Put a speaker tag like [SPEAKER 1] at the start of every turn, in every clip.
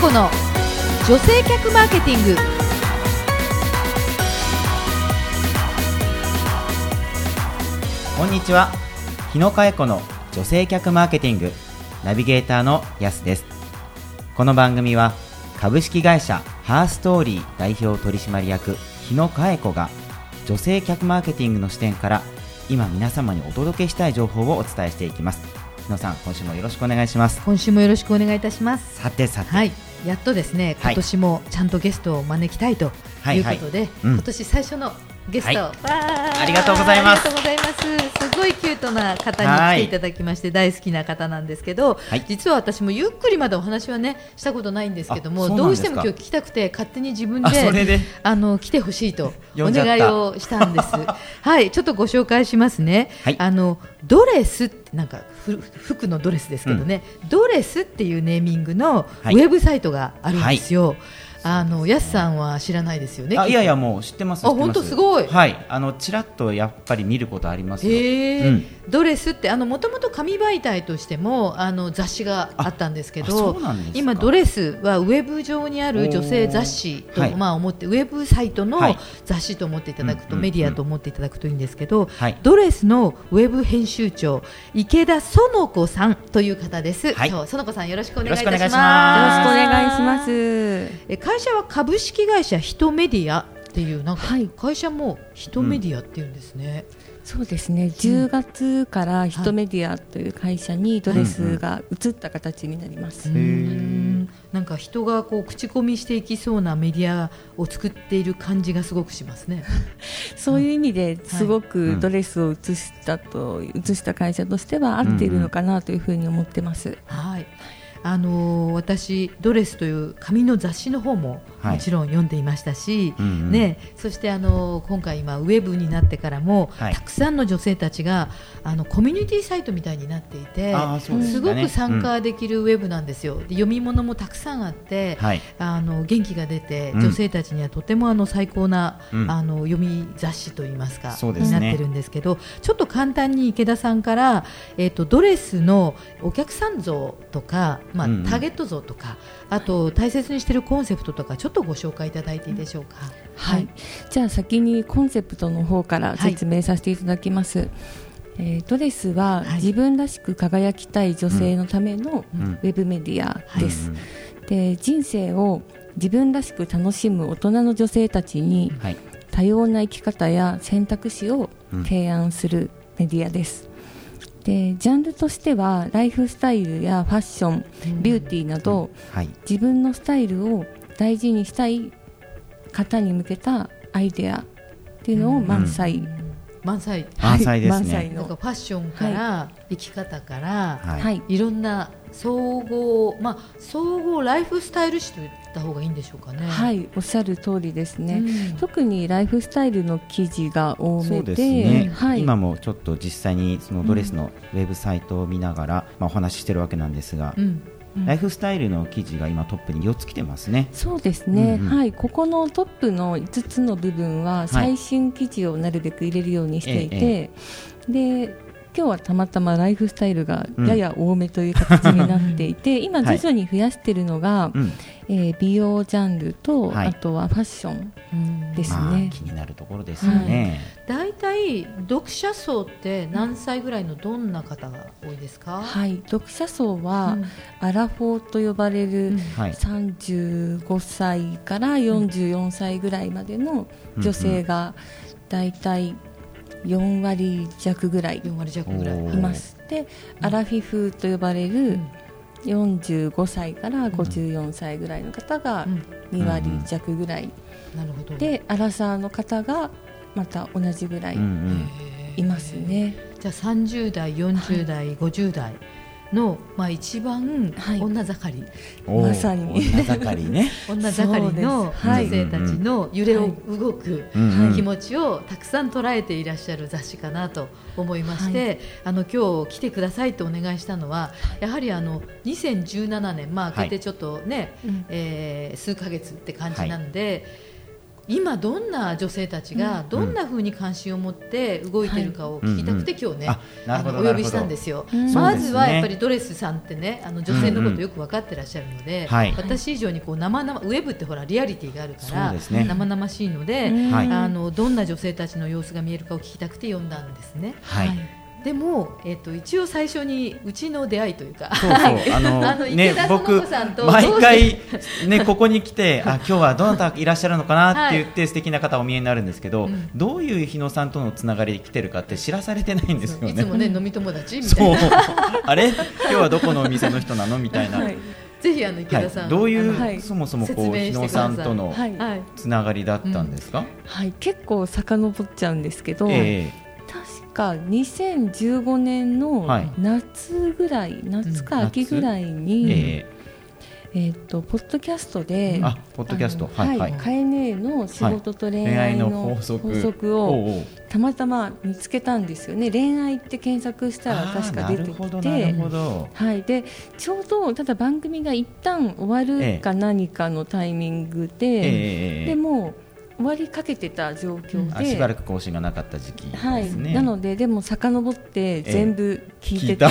[SPEAKER 1] 子の女性客マーケティング。
[SPEAKER 2] こんにちは。日野佳恵子の女性客マーケティング。ナビゲーターのやすです。この番組は株式会社ハーストーリー代表取締役日野佳恵子が女性客マーケティングの視点から今皆様にお届けしたい情報をお伝えしていきます。日野さん今週もよろしくお願いします。
[SPEAKER 1] 今週もよろしくお願いいたします。
[SPEAKER 2] さてさて、
[SPEAKER 1] はい。やっとですね
[SPEAKER 2] はい。
[SPEAKER 1] 今年もちゃんとゲストを招きたいということで、
[SPEAKER 2] はいうん。
[SPEAKER 1] 今年最初のゲスト、
[SPEAKER 2] はい。ありがとうございます。
[SPEAKER 1] ありがとうございます。すごいキュートな方に来ていただきまして大好きな方なんですけど、
[SPEAKER 2] はい。
[SPEAKER 1] 実は私もゆっくりまだお話はねしたことないんですけどもどうしても今日聞きたくて勝手に自分で
[SPEAKER 2] で？
[SPEAKER 1] あの来てほしいとお願いをしたんです。はい、ちょっとご紹介しますね。
[SPEAKER 2] はい。
[SPEAKER 1] あのドレスってなんかふ服のドレスですけどね、ドレスっていうネーミングのウ
[SPEAKER 2] はい。
[SPEAKER 1] ェブサイトがあるんですよ。あのやすさんは知らないですよね。
[SPEAKER 2] あいやい
[SPEAKER 1] や。
[SPEAKER 2] やもう知ってます
[SPEAKER 1] あ本当すごい。
[SPEAKER 2] はい。あのちらっとやっぱり見ることありますよ。
[SPEAKER 1] へえ、
[SPEAKER 2] うん。
[SPEAKER 1] ドレスってあのもともと紙媒体としてもあの雑誌があったんですけど
[SPEAKER 2] うなんですか。
[SPEAKER 1] 今ドレスはウェブ上にある女性雑誌と、
[SPEAKER 2] はい。
[SPEAKER 1] まあ思ってウェブサイトの
[SPEAKER 2] はい。
[SPEAKER 1] 雑誌と思っていただくと、
[SPEAKER 2] うんうんうん。
[SPEAKER 1] メディアと思っていただくといいんですけど、
[SPEAKER 2] はい。
[SPEAKER 1] ドレスのウェブ編集長池田園子さんという方です。
[SPEAKER 2] はい。
[SPEAKER 1] 園子さんよろしくお願いいたし
[SPEAKER 2] よろしくお願いし
[SPEAKER 1] ま。
[SPEAKER 2] す。
[SPEAKER 3] よろしくお願いします。
[SPEAKER 1] え会社は株式会社ヒトメディアっていうなんか
[SPEAKER 3] はい
[SPEAKER 1] 会社もヒトメディアっていうんですね。
[SPEAKER 3] そうですね。10月からヒトメディアという会社にドレスが移った形になります。
[SPEAKER 1] うーんなんか人がこう口コミしていきそうなメディアを作っている感じがすごくしますね。
[SPEAKER 3] そういう意味ですご
[SPEAKER 2] う
[SPEAKER 3] く
[SPEAKER 2] ん
[SPEAKER 3] ドレスを移したと移した会社としては合っているのかなというふうに思ってます。
[SPEAKER 1] はい。あのー私ドレスという紙の雑誌の方も
[SPEAKER 2] はい。
[SPEAKER 1] もちろん読んでいましたし、
[SPEAKER 2] うんうん。
[SPEAKER 1] ね、そしてあのー今回今ウェブになってからも、
[SPEAKER 2] はい。
[SPEAKER 1] たくさんの女性たちがあのコミュニティサイトみたいになっていて、
[SPEAKER 2] ね。
[SPEAKER 1] すごく参加できるウェブなんですよ。で読み物もたくさんあって、
[SPEAKER 2] はい。
[SPEAKER 1] あの元気が出て、
[SPEAKER 2] うん。
[SPEAKER 1] 女性たちにはとてもあの最高な、
[SPEAKER 2] うん。
[SPEAKER 1] あの読み雑誌といいますか
[SPEAKER 2] ね。
[SPEAKER 1] になってるんですけどちょっと簡単に池田さんから、えー、とドレスのお客さん像とか、まあターゲット像とかあと大切にしているコンセプトとかちょっとご紹介いただいていいでしょうか。
[SPEAKER 3] はい、じゃあ先にコンセプトの方から説明させていただきます、えードレスは
[SPEAKER 1] はい。
[SPEAKER 3] 自分らしく輝きたい女性のための
[SPEAKER 2] うん。
[SPEAKER 3] ウェブメディアです、
[SPEAKER 2] うん
[SPEAKER 3] で人生を自分らしく楽しむ大人の女性たちに
[SPEAKER 2] はい。
[SPEAKER 3] 多様な生き方や選択肢を
[SPEAKER 2] うん。
[SPEAKER 3] 提案するメディアです、でジャンルとしてはライフスタイルやファッション
[SPEAKER 1] うん。
[SPEAKER 3] ビューティーなど、
[SPEAKER 2] はい。
[SPEAKER 3] 自分のスタイルを大事にしたい方に向けたアイデアっていうのを満載、
[SPEAKER 1] 満載。
[SPEAKER 2] 満載ですね。
[SPEAKER 3] 満載の。
[SPEAKER 1] なんかファッションから、生き方から、
[SPEAKER 2] はい。
[SPEAKER 3] はい。
[SPEAKER 1] いろんな総合、まあ、総合ライフスタイル誌と言った方がいいんでしょうかね。
[SPEAKER 3] はい、おっしゃる通りですね、
[SPEAKER 1] うん。
[SPEAKER 3] 特にライフスタイルの記事が多めで
[SPEAKER 2] ね、
[SPEAKER 3] はい、
[SPEAKER 2] 今もちょっと実際にそのドレスのウェブサイトを見ながら、まあ、お話ししてるわけなんですが、
[SPEAKER 1] うん。
[SPEAKER 2] ライフスタイルの記事が今トップに4つ来てますね。
[SPEAKER 3] そうですね、
[SPEAKER 2] うんうん。
[SPEAKER 3] はい、ここのトップの5つの部分は最新記事をなるべく入れるようにしていて、で今日はたまたまライフスタイルがやや多めという形になっていて、今徐々に増やしているのが、
[SPEAKER 2] うん、
[SPEAKER 3] えー美容ジャンルと、
[SPEAKER 2] はい。
[SPEAKER 3] あとはファッション
[SPEAKER 1] うん
[SPEAKER 3] です
[SPEAKER 2] まあ
[SPEAKER 3] ね
[SPEAKER 2] 気になるところですよね。
[SPEAKER 1] 大体読者層って何歳ぐらいのどんな方が多いですか、
[SPEAKER 3] はい、読者層は、
[SPEAKER 1] うん。
[SPEAKER 3] アラフォーと呼ばれる、
[SPEAKER 1] うん。
[SPEAKER 2] はい、
[SPEAKER 3] 35歳から44歳ぐらいまでの女性がだいたい4割弱ぐらい
[SPEAKER 1] 4割弱ぐらい
[SPEAKER 3] い。ます。でアラフィフと呼ばれる45歳から54歳ぐらいの方が
[SPEAKER 1] うん。
[SPEAKER 3] 2割弱ぐらい。
[SPEAKER 1] なるほど。
[SPEAKER 3] でアラサーの方がまた同じぐらい
[SPEAKER 2] うんうん。
[SPEAKER 3] いますね。
[SPEAKER 1] じゃあ30代40代、50代の、まあ、一番
[SPEAKER 3] はい。
[SPEAKER 1] 女盛り、
[SPEAKER 3] まさに。
[SPEAKER 2] 女盛りね。
[SPEAKER 1] 女盛りの女性たちの揺れを動く気持ちをたくさん捉えていらっしゃる雑誌かなと思いまして、あの今日来てくださいとお願いしたのはやはりあの2017年、まあ、
[SPEAKER 2] はい
[SPEAKER 1] 明けてちょっとね、
[SPEAKER 3] うん。
[SPEAKER 1] えー数ヶ月って感じなんで、今どんな女性たちがどんな風に関心を持って動いてるかを聞きたくて今日ね、お呼びしたんですよ。
[SPEAKER 3] うん
[SPEAKER 1] まずはやっぱりドレスさんってねあの女性のことよく分かってらっしゃるので、
[SPEAKER 2] はい。
[SPEAKER 1] 私以上にこう生々ウェブってほらリアリティがあるから、生々しいので、あのどんな女性たちの様子が見えるかを聞きたくて読んだんですね。
[SPEAKER 2] はい、
[SPEAKER 1] でも、えっと一応最初にうちの出会いというか、
[SPEAKER 2] そうそう、あの
[SPEAKER 1] あの
[SPEAKER 2] ね僕毎回ねここに来て、あ今日はどなたいらっしゃるのかなって言って、素敵な方お見えになるんですけど、
[SPEAKER 1] うん
[SPEAKER 2] どういう日野さんとのつながりで来てるかって知らされてないんですよね。
[SPEAKER 1] いつもね飲み友達みた
[SPEAKER 2] そう。
[SPEAKER 1] いな。、
[SPEAKER 2] あれ？今日はどこのお店の人なの？みたいな。は
[SPEAKER 3] はい。い、
[SPEAKER 1] ぜひあの池田さん、
[SPEAKER 2] どういう、
[SPEAKER 3] はい。
[SPEAKER 2] そもそもこう日野さんとの
[SPEAKER 3] はい
[SPEAKER 1] はい。
[SPEAKER 2] つながりだったんですか？
[SPEAKER 3] はい、結構遡っちゃうんですけど、
[SPEAKER 2] え
[SPEAKER 3] 確か2015年の
[SPEAKER 2] はい。
[SPEAKER 3] 夏ぐらい、夏か秋ぐらい
[SPEAKER 2] え
[SPEAKER 3] に、
[SPEAKER 2] え
[SPEAKER 3] え。っ、とポッドキャストで、
[SPEAKER 2] あポッドキャスト。はいはい。
[SPEAKER 3] カエネの仕事と恋
[SPEAKER 2] 恋愛の法則。
[SPEAKER 3] をたまたま見つけたんですよね。恋愛って検索したら確か出て
[SPEAKER 2] あーなるほど
[SPEAKER 3] きて
[SPEAKER 2] なるほ。ど。
[SPEAKER 3] はい、でちょうどただ番組が一旦終わるか何かのタイミングで、
[SPEAKER 2] ええ
[SPEAKER 3] でも終わりかけてた状況で、
[SPEAKER 2] あしばらく更新がなかった時期
[SPEAKER 3] はい
[SPEAKER 2] ですね。
[SPEAKER 3] なのででも遡って全部聞いてて、
[SPEAKER 2] た。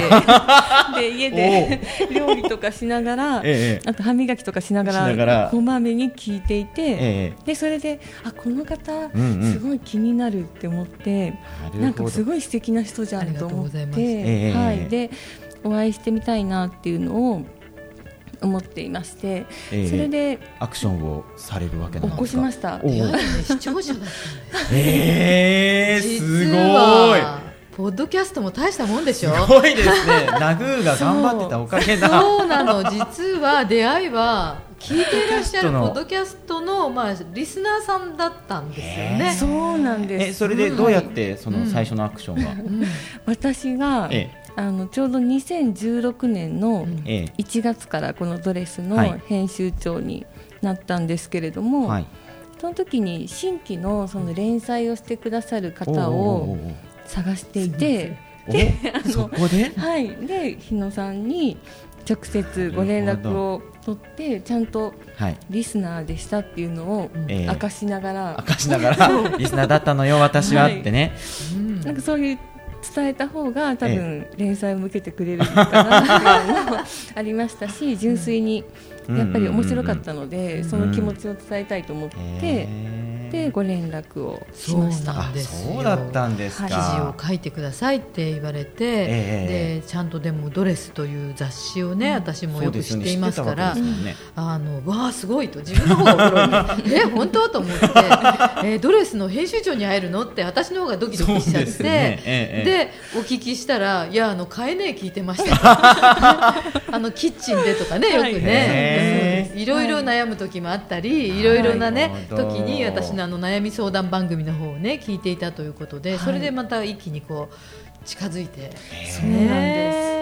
[SPEAKER 3] で家で料理とかしながら、
[SPEAKER 2] ええ。
[SPEAKER 3] あと歯磨きとかしなが
[SPEAKER 2] しながら。
[SPEAKER 3] らこまめに聞いていて、
[SPEAKER 2] ええ。
[SPEAKER 3] でそれであこの方、
[SPEAKER 2] うんうん。
[SPEAKER 3] すごい気になるって思って、なんかす
[SPEAKER 2] い
[SPEAKER 3] ごい素敵な人じゃんと思っ
[SPEAKER 1] ありがとうございます。
[SPEAKER 3] て、
[SPEAKER 2] ええ。
[SPEAKER 3] はい、でお会いしてみたいなっていうのを思っていまして、
[SPEAKER 2] ええ。
[SPEAKER 3] それで
[SPEAKER 2] アクションをされるわけなんですか。
[SPEAKER 3] 起こしました。
[SPEAKER 1] 視聴者だった。
[SPEAKER 2] ええす
[SPEAKER 1] 実
[SPEAKER 2] ごい。
[SPEAKER 1] はポッドキャストも大したもんでしょ？
[SPEAKER 2] すごいですね。ナグーが頑張ってたおかげだ。
[SPEAKER 1] そう。なの。実は出会いは聞いていらっしゃる
[SPEAKER 2] ポッド
[SPEAKER 1] キャストのまあリスナーさんだったんですよね。
[SPEAKER 3] そうなんです。
[SPEAKER 2] えそれでどうやってその最初のアクションは、
[SPEAKER 1] うん。
[SPEAKER 3] 私が、
[SPEAKER 2] え
[SPEAKER 3] あのちょうど2016年の
[SPEAKER 1] うん。
[SPEAKER 2] ええ。
[SPEAKER 3] 1月からこのドレスの
[SPEAKER 2] はい。
[SPEAKER 3] 編集長になったんですけれども、
[SPEAKER 2] はい。
[SPEAKER 3] その時に新規のその連載をしてくださる方を探していて、
[SPEAKER 2] おそこで？
[SPEAKER 3] はい、で日野さんに直接ご連絡を取ってちゃんと
[SPEAKER 2] はい。
[SPEAKER 3] リスナーでしたっていうのを
[SPEAKER 2] ええ。
[SPEAKER 3] 明かしながら、
[SPEAKER 2] 明かしながら リスナーだったのよ私は
[SPEAKER 3] はい
[SPEAKER 2] ってね、
[SPEAKER 1] うん
[SPEAKER 3] なんかそういう伝えた方が多分連載を向けてくれるかなっていうのもありましたし純粋にやっぱり面白かったのでその気持ちを伝えたいと思って
[SPEAKER 2] ええ。
[SPEAKER 3] でご連絡をしました。
[SPEAKER 1] そう
[SPEAKER 2] だったんです
[SPEAKER 1] 記事を書いてくださいって言われて、
[SPEAKER 2] ええ。
[SPEAKER 1] でちゃんとでも「ドレス」という雑誌をね、私もよく知っていますから
[SPEAKER 2] ね知ってたわけです
[SPEAKER 1] あのわあすごいと自分の方が驚いて え本当と思って、えードレスの編集長に会えるのって私の方がドキドキしちゃって
[SPEAKER 2] ですね。ええ
[SPEAKER 1] でお聞きしたら「いやあの買えねえ聞いてました」あのキッチンでとかねよく
[SPEAKER 3] はい。
[SPEAKER 2] へ
[SPEAKER 1] いろいろ悩む時もあったりい。ろいろなね、時に私のあの悩み相談番組の方をね聞いていたということで、それでまた一気にこう近づいて、
[SPEAKER 3] そうなんです。
[SPEAKER 1] ね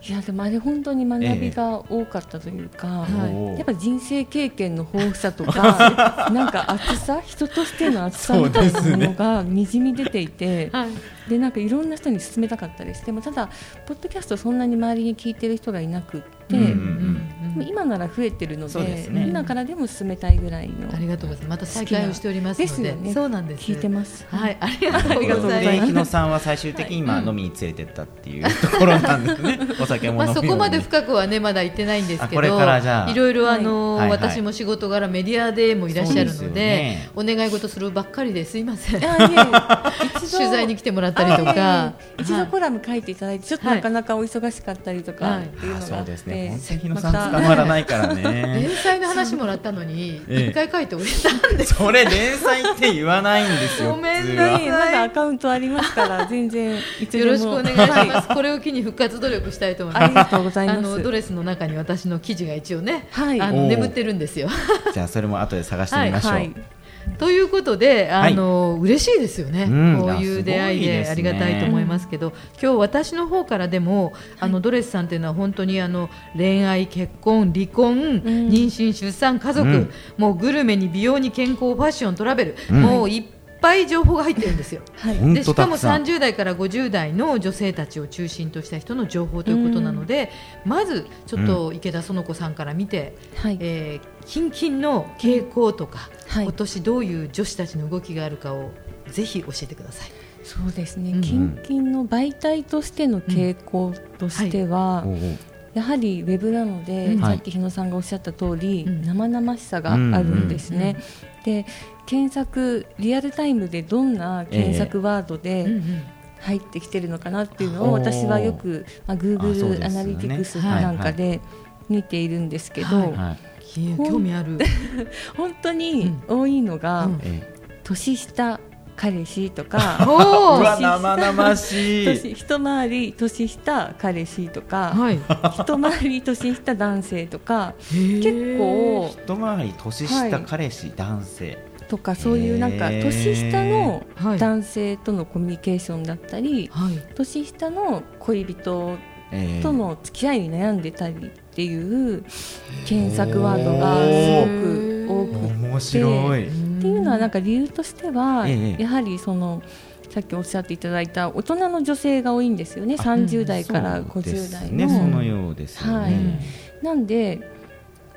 [SPEAKER 3] いやでもあれ本当に学びが多かったというか、
[SPEAKER 2] はい。
[SPEAKER 3] やっぱ人生経験の豊富さとか なんか熱さ人としての熱さみたいなものがにじみ出ていて、
[SPEAKER 1] はい
[SPEAKER 3] でなんかいろんな人に勧めたかったですでもただポッドキャストそんなに周りに聞いてる人がいなくって、
[SPEAKER 2] うんうん
[SPEAKER 3] でも今なら増えてるので
[SPEAKER 2] ね。
[SPEAKER 3] 今からでも進めたいぐらいの。
[SPEAKER 1] ありがとうございます。また再開をしておりますので。
[SPEAKER 3] ですよね。
[SPEAKER 1] そうなんです。
[SPEAKER 3] 聞いてます。
[SPEAKER 1] はい。ありがとうございます。
[SPEAKER 2] 日野さんは最終的に今飲みに連れてったっていうところなんですね。お酒も
[SPEAKER 1] まあ、
[SPEAKER 2] 飲むように
[SPEAKER 1] そこまで深くはねまだ行ってないんですけど
[SPEAKER 2] あこれからじゃあ。
[SPEAKER 1] いろいろあの、
[SPEAKER 2] はい。はい。
[SPEAKER 1] 私も仕事柄メディアでもいらっしゃるので
[SPEAKER 2] ね。
[SPEAKER 1] お願い事するばっかりですいません。取材に来てもらったりとか
[SPEAKER 3] 一
[SPEAKER 1] はい
[SPEAKER 3] 度コラム書いていただいてちょっと
[SPEAKER 1] はい。
[SPEAKER 3] なかなかお忙しかったりとか
[SPEAKER 1] はい
[SPEAKER 3] っていうのがあっ
[SPEAKER 2] あそうですね。
[SPEAKER 3] て
[SPEAKER 2] 本当に日野さん
[SPEAKER 3] また
[SPEAKER 2] 捕まらないから
[SPEAKER 1] 連
[SPEAKER 2] ね
[SPEAKER 1] 載の話もらったのに
[SPEAKER 2] ええ。
[SPEAKER 1] 一回書いておいたんです。
[SPEAKER 2] それ連載って言わないんですよ
[SPEAKER 1] ごめんなさい
[SPEAKER 3] はいまだアカウントありますから全然いつでも。
[SPEAKER 1] よろしくお願いし
[SPEAKER 3] は
[SPEAKER 1] ます。これを機に復活努力したいと思います。
[SPEAKER 3] ありがとうございます。
[SPEAKER 1] あのドレスの中に私の記事が一応ね、
[SPEAKER 3] はい。
[SPEAKER 1] あの眠ってるんですよ。
[SPEAKER 2] じゃあそれも後で探してみましょう、
[SPEAKER 3] はい
[SPEAKER 1] ということで、あの、嬉しいですよね。
[SPEAKER 2] うん。
[SPEAKER 1] こういう出会いでありがたいと思いますけど、今日私の方からでも、あのドレスさんっていうのは本当にあの恋愛、結婚、離婚、妊娠、出産、家族、
[SPEAKER 2] うん。
[SPEAKER 1] もうグルメに美容に健康、ファッション、トラベル、
[SPEAKER 2] うん。
[SPEAKER 1] もういっぱい情報が入ってるんですよ。
[SPEAKER 3] はい。
[SPEAKER 1] でしかも
[SPEAKER 2] とたくさん。
[SPEAKER 1] 30代から50代の女性たちを中心とした人の情報ということなので、まずちょっと池田園子さんから見て、
[SPEAKER 3] はい。
[SPEAKER 1] えー、近々の傾向とか、
[SPEAKER 3] はい。
[SPEAKER 1] 今年どういう女子たちの動きがあるかをぜひ教えてください。
[SPEAKER 3] そうですね、
[SPEAKER 1] うん
[SPEAKER 3] 近々の媒体としての傾向としては、
[SPEAKER 2] おうおう
[SPEAKER 3] やはりウェブなので、
[SPEAKER 1] うん。
[SPEAKER 3] さっき日野さんがおっしゃった通り、
[SPEAKER 1] うん。
[SPEAKER 3] 生々しさがあるんですね。で検索リアルタイムでどんな検索ワード
[SPEAKER 1] うん
[SPEAKER 3] で
[SPEAKER 1] うん。
[SPEAKER 3] 入ってきてるのかなっていうのを私はよく、まあ、Google アナリティクス
[SPEAKER 1] はい
[SPEAKER 3] なんかで見ているんですけど、
[SPEAKER 1] はい。
[SPEAKER 2] はい。
[SPEAKER 1] き興味ある。
[SPEAKER 3] 本当に多いのが、
[SPEAKER 1] うん。
[SPEAKER 2] え
[SPEAKER 3] 年下彼氏とか
[SPEAKER 2] 生々しい。
[SPEAKER 3] 年一回り年下彼氏とか、
[SPEAKER 1] はい、
[SPEAKER 3] 一回り年下男性とか
[SPEAKER 1] 結
[SPEAKER 3] 結構
[SPEAKER 2] 一回り年下彼氏、男性。
[SPEAKER 3] とかそういうなんか年下の
[SPEAKER 1] はい。
[SPEAKER 3] 男性とのコミュニケーションだったり、
[SPEAKER 1] はい。
[SPEAKER 3] 年下の恋人
[SPEAKER 2] えー
[SPEAKER 3] との付き合いに悩んでたりっていう検索ワードがすごく多く
[SPEAKER 2] 面白い、
[SPEAKER 3] っていうのはなんか理由としては、
[SPEAKER 2] ええ。
[SPEAKER 3] やはりそのさっきおっしゃっていただいた大人の女性が多いんですよね。30代から
[SPEAKER 2] そうで
[SPEAKER 3] 50
[SPEAKER 2] す
[SPEAKER 3] 代の。
[SPEAKER 2] ね。そのようですよ
[SPEAKER 3] はい。
[SPEAKER 2] ね、
[SPEAKER 3] なんで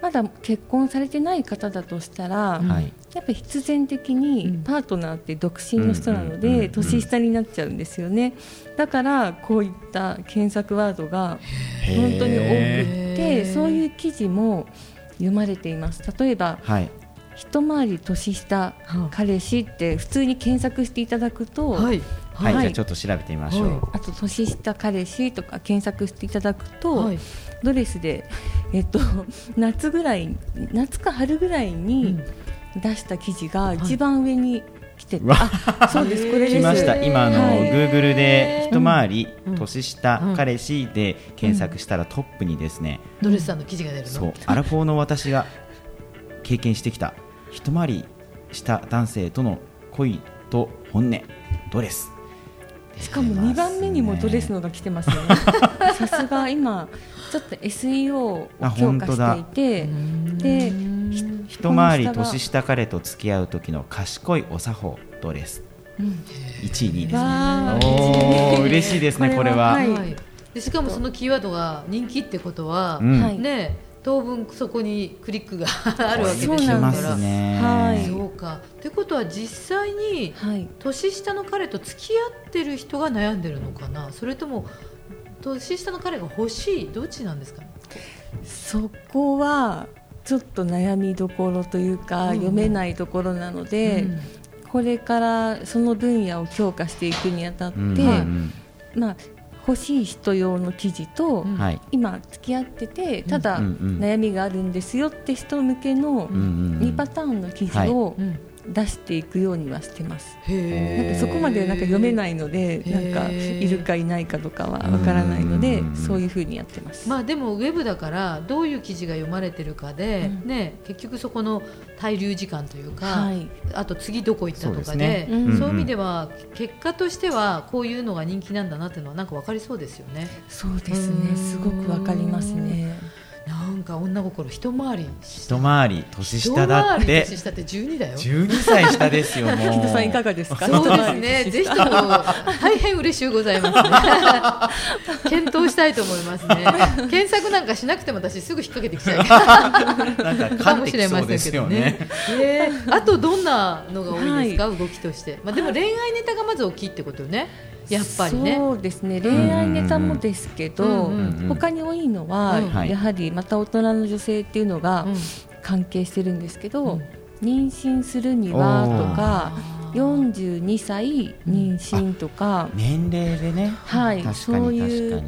[SPEAKER 3] まだ結婚されてない方だとしたら、やっぱり必然的に
[SPEAKER 1] うん。
[SPEAKER 3] パートナーって独身の人なので年下になっちゃうんですよね。だからこういった検索ワードが本当に多くて
[SPEAKER 1] ー
[SPEAKER 3] そういう記事も読まれています。例えば
[SPEAKER 2] はい。
[SPEAKER 3] 一回り年下彼氏って普通に検索していただくと、
[SPEAKER 1] はい
[SPEAKER 2] はい、
[SPEAKER 3] はい。
[SPEAKER 2] じゃあちょっと調べてみましょう、
[SPEAKER 1] はい。
[SPEAKER 3] あと年下彼氏とか検索していただくと、
[SPEAKER 1] はい。
[SPEAKER 3] ドレスで、えっと、夏ぐらい夏か春ぐらいに出した記事が一番上に来てあそうです。これです。
[SPEAKER 2] 来ました。今あの、
[SPEAKER 3] はい。
[SPEAKER 2] Google で一回り
[SPEAKER 1] うん。
[SPEAKER 2] 年下
[SPEAKER 1] うん
[SPEAKER 2] 彼氏で検索したらトップにですね、
[SPEAKER 1] ドレスさんの記事が出るの？
[SPEAKER 2] そう。アラフォーの私が経験してきた一回り下男性との恋と本音ドレス
[SPEAKER 3] しかも2番目にもドレスのが来てますね。さすが今ちょっと SEO を
[SPEAKER 2] あ
[SPEAKER 3] 強化
[SPEAKER 2] 本当だ。
[SPEAKER 3] していてで
[SPEAKER 2] 一回り年下彼と付き合う時の賢いお作法ドレス。
[SPEAKER 3] うん。
[SPEAKER 2] 1位2位ですね。嬉しいですね これは。
[SPEAKER 3] は。い。
[SPEAKER 1] はい。でしかもそのキーワードが人気ってことは、
[SPEAKER 2] うん。
[SPEAKER 3] はい。
[SPEAKER 1] ね当分そこにクリックがあるわけですから。
[SPEAKER 2] すね。
[SPEAKER 3] はい。
[SPEAKER 1] そうか。ってことは実際に
[SPEAKER 3] はい。
[SPEAKER 1] 年下の彼と付き合ってる人が悩んでるのかな？それとも年下の彼が欲しい？どっちなんですか？ね
[SPEAKER 3] そこはちょっと悩みどころというか、
[SPEAKER 1] うん
[SPEAKER 3] 読めないところなので、
[SPEAKER 1] うん。
[SPEAKER 3] これからその分野を強化していくにあたって、まあ、欲しい人用の記事と、今付き合っててただ悩みがあるんですよって人向けの
[SPEAKER 2] うんうん
[SPEAKER 3] 2パターンの記事を
[SPEAKER 1] うん
[SPEAKER 3] 出していくようにはしてます。なんかそこまでなんか読めないのでなんかいるかいないかとかはわからないので
[SPEAKER 2] うん。
[SPEAKER 3] そういうふうにやってます。
[SPEAKER 1] まあでもウェブだからどういう記事が読まれてるかで、
[SPEAKER 3] うん。
[SPEAKER 1] ね、結局そこの滞留時間というか、
[SPEAKER 3] はい。
[SPEAKER 1] あと次どこ行ったとか
[SPEAKER 2] そう
[SPEAKER 1] で
[SPEAKER 2] です
[SPEAKER 3] ね。
[SPEAKER 1] そういう意味では結果としてはこういうのが人気なんだなっていうのはなんか分かりそうですよね。
[SPEAKER 3] そうです
[SPEAKER 1] うん。
[SPEAKER 3] ねすごくわかりますね。
[SPEAKER 1] なんか女心一回り
[SPEAKER 2] 一回り年下だっ
[SPEAKER 1] 一回り
[SPEAKER 2] て
[SPEAKER 1] 年下って12だよ。
[SPEAKER 2] 12歳下ですよ もう
[SPEAKER 3] 木戸さんいかがですか？
[SPEAKER 1] そうですね。ぜひとも大変嬉しゅうございますね。検討したいと思いますね。検索なんかしなくても私すぐ引っ掛けてきちゃう。
[SPEAKER 2] なんか
[SPEAKER 1] かもしれま
[SPEAKER 2] できそうで
[SPEAKER 1] せんけどね
[SPEAKER 2] すよね。
[SPEAKER 1] えーあとどんなのが多いんですか、動きとして。まあでも恋愛ネタがまず大きいってことよね。やっぱりね。
[SPEAKER 3] そうですね。恋愛ネタもですけど、
[SPEAKER 1] うんうん
[SPEAKER 2] うん
[SPEAKER 3] 他に多いのは、
[SPEAKER 1] うん
[SPEAKER 2] はい。
[SPEAKER 3] やはりまた大人の女性っていうのが
[SPEAKER 1] うん。
[SPEAKER 3] 関係してるんですけど、
[SPEAKER 1] うん。
[SPEAKER 3] 妊娠するにはとか
[SPEAKER 1] あー。
[SPEAKER 3] 42歳妊娠とか、
[SPEAKER 2] 年齢でね。
[SPEAKER 3] はい。そう
[SPEAKER 2] に
[SPEAKER 3] いう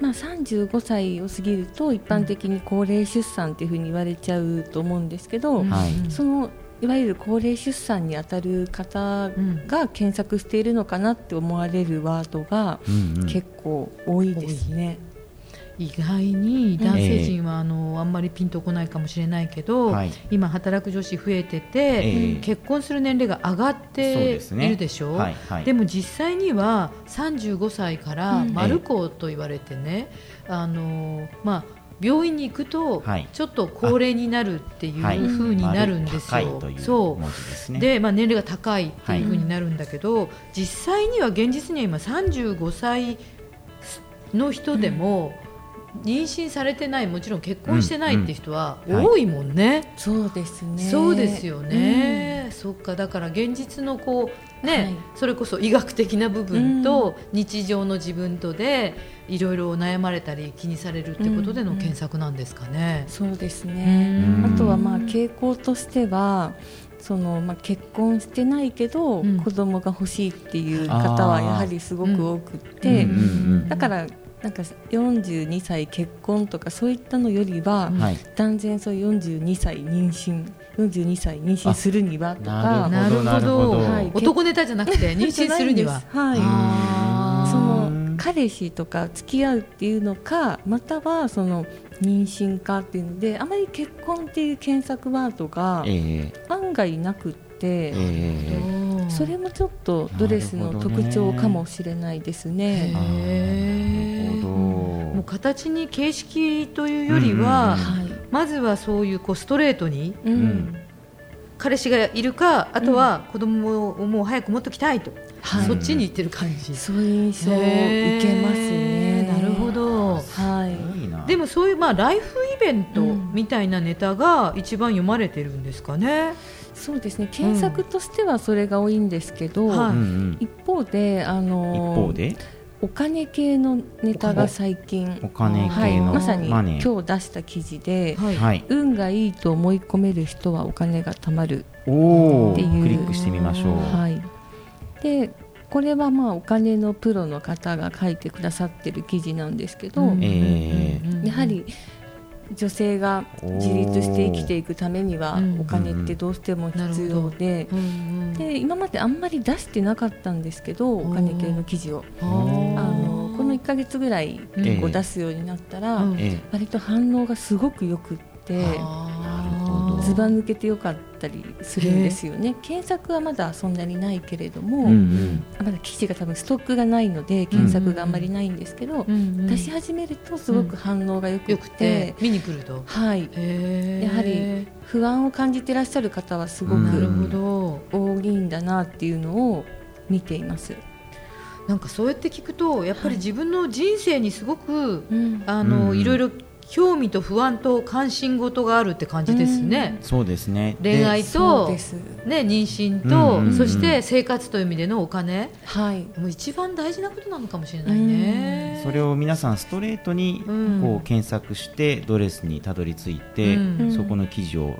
[SPEAKER 3] まあ、35歳を過ぎると一般的に高齢出産っていうふうに言われちゃうと思うんですけど、
[SPEAKER 1] うん。
[SPEAKER 2] はい。
[SPEAKER 3] そのいわゆる高齢出産にあたる方
[SPEAKER 1] うん。
[SPEAKER 3] が検索しているのかなって思われるワードが
[SPEAKER 2] うんうん。
[SPEAKER 3] 結構多いですね。
[SPEAKER 1] 意外に男性陣はあのあんまりピンとこないかもしれないけど、
[SPEAKER 2] はい。
[SPEAKER 1] 今働く女子増えてて、
[SPEAKER 2] ええ。
[SPEAKER 1] 結婚する年齢が上がっているでしょ？
[SPEAKER 2] はいはい。
[SPEAKER 1] でも実際には35歳から
[SPEAKER 3] うん。
[SPEAKER 1] 丸子と言われてね、あのまあ病院に行くと、
[SPEAKER 2] はい
[SPEAKER 1] ちょっと高齢になるっていう
[SPEAKER 2] はい
[SPEAKER 1] 風になるんですよ。そう
[SPEAKER 2] ね。
[SPEAKER 1] でまあ、年齢が高いっていう風になるんだけど、実際には現実には今35歳の人でも、妊娠されてないもちろん結婚してないって人は
[SPEAKER 2] うん。うん
[SPEAKER 1] 多いもんね。
[SPEAKER 3] そうですね。
[SPEAKER 1] そうですよね、そっかだから現実のこうね、
[SPEAKER 3] はい。
[SPEAKER 1] それこそ医学的な部分と日常の自分とでいろいろ悩まれたり気にされるってことでの検索なんですかね。
[SPEAKER 3] そうですね。
[SPEAKER 2] うん。
[SPEAKER 3] あとはまあ傾向としてはそのまあ結婚してないけど、
[SPEAKER 1] うん。
[SPEAKER 3] 子供が欲しいっていう方はやはりすごく多くって、
[SPEAKER 2] うんうんうん。
[SPEAKER 3] だからなんか42歳結婚とかそういったのよりは、
[SPEAKER 1] うん。
[SPEAKER 2] はい。
[SPEAKER 3] 断然そう42歳妊娠42歳妊娠するにはとか
[SPEAKER 2] なるほどなるほど。
[SPEAKER 3] はい
[SPEAKER 1] 男ネタじゃなくて 妊娠するには。
[SPEAKER 3] はい。その彼氏とか付き合うっていうのかまたはその妊娠かっていうのであまり結婚っていう検索ワードが
[SPEAKER 2] ええ。
[SPEAKER 3] 案外なくって、
[SPEAKER 2] ええ。
[SPEAKER 3] それもちょっとドレスの特徴かもしれないですね。
[SPEAKER 1] もう形に形式というよりは、まずはそういうこうストレートに
[SPEAKER 3] うん。
[SPEAKER 2] ん
[SPEAKER 1] 彼氏がいるかあとは子供をもう早く持っときたいと、
[SPEAKER 3] はい。
[SPEAKER 1] そっちに行ってる感じ。
[SPEAKER 3] そういう印象を受けますね。
[SPEAKER 1] なるほど。
[SPEAKER 3] はい。
[SPEAKER 1] でもそういうまあライフイベント
[SPEAKER 3] うん
[SPEAKER 1] みたいなネタが一番読まれてるんですかね。
[SPEAKER 3] そうですね。検索としてはそれが多いんですけど、一方であ
[SPEAKER 2] 一
[SPEAKER 3] の
[SPEAKER 2] 方で？
[SPEAKER 3] お金系のネタが最近。
[SPEAKER 2] お金
[SPEAKER 3] はい、
[SPEAKER 2] 系の
[SPEAKER 3] まさに今日出した記事で、
[SPEAKER 1] はい。
[SPEAKER 2] はい。
[SPEAKER 3] 運がいいと思い込める人はお金が貯まる、
[SPEAKER 2] おお
[SPEAKER 3] っていう。
[SPEAKER 2] クリックしてみましょう。
[SPEAKER 3] はい、でこれはまあお金のプロの方が書いてくださってる記事なんですけど、
[SPEAKER 1] うん。
[SPEAKER 2] え
[SPEAKER 1] うん
[SPEAKER 3] やはり女性が自立して生きていくためには
[SPEAKER 1] うん
[SPEAKER 3] お金ってどうしても必要で。で今まであんまり出してなかったんですけどお金系の記事を。
[SPEAKER 1] あ
[SPEAKER 3] のこの1ヶ月ぐらい結構出すようになったら、割と反応がすごくよくってずば抜けてよかったりするんですよね。検索はまだそんなにないけれども、
[SPEAKER 2] えうんうん。
[SPEAKER 3] まだ記事が多分ストックがないので検索があんまりないんですけど、
[SPEAKER 1] うんうん
[SPEAKER 3] 出し始めるとすごく反応がよくて、
[SPEAKER 1] くて。見に来ると。
[SPEAKER 3] はい、やはり不安を感じてらっしゃる方はすごく
[SPEAKER 1] ほど。
[SPEAKER 3] 多いんだなっていうのを見ています。
[SPEAKER 1] なんかそうやって聞くとやっぱり自分の人生にすごく、
[SPEAKER 3] うん。
[SPEAKER 1] あの、
[SPEAKER 2] うん。
[SPEAKER 1] いろいろ興味と不安と関心事があるって感じですね。
[SPEAKER 2] そうですね。
[SPEAKER 1] 恋愛と。ね妊娠と、
[SPEAKER 2] うんうんうん。
[SPEAKER 1] そして生活という意味でのお金。
[SPEAKER 3] はい。
[SPEAKER 1] もう一番大事なことなのかもしれないね。
[SPEAKER 2] それを皆さんストレートに
[SPEAKER 1] うん。
[SPEAKER 2] こう検索してドレスにたどり着いて、
[SPEAKER 1] うん。
[SPEAKER 2] そこの記事を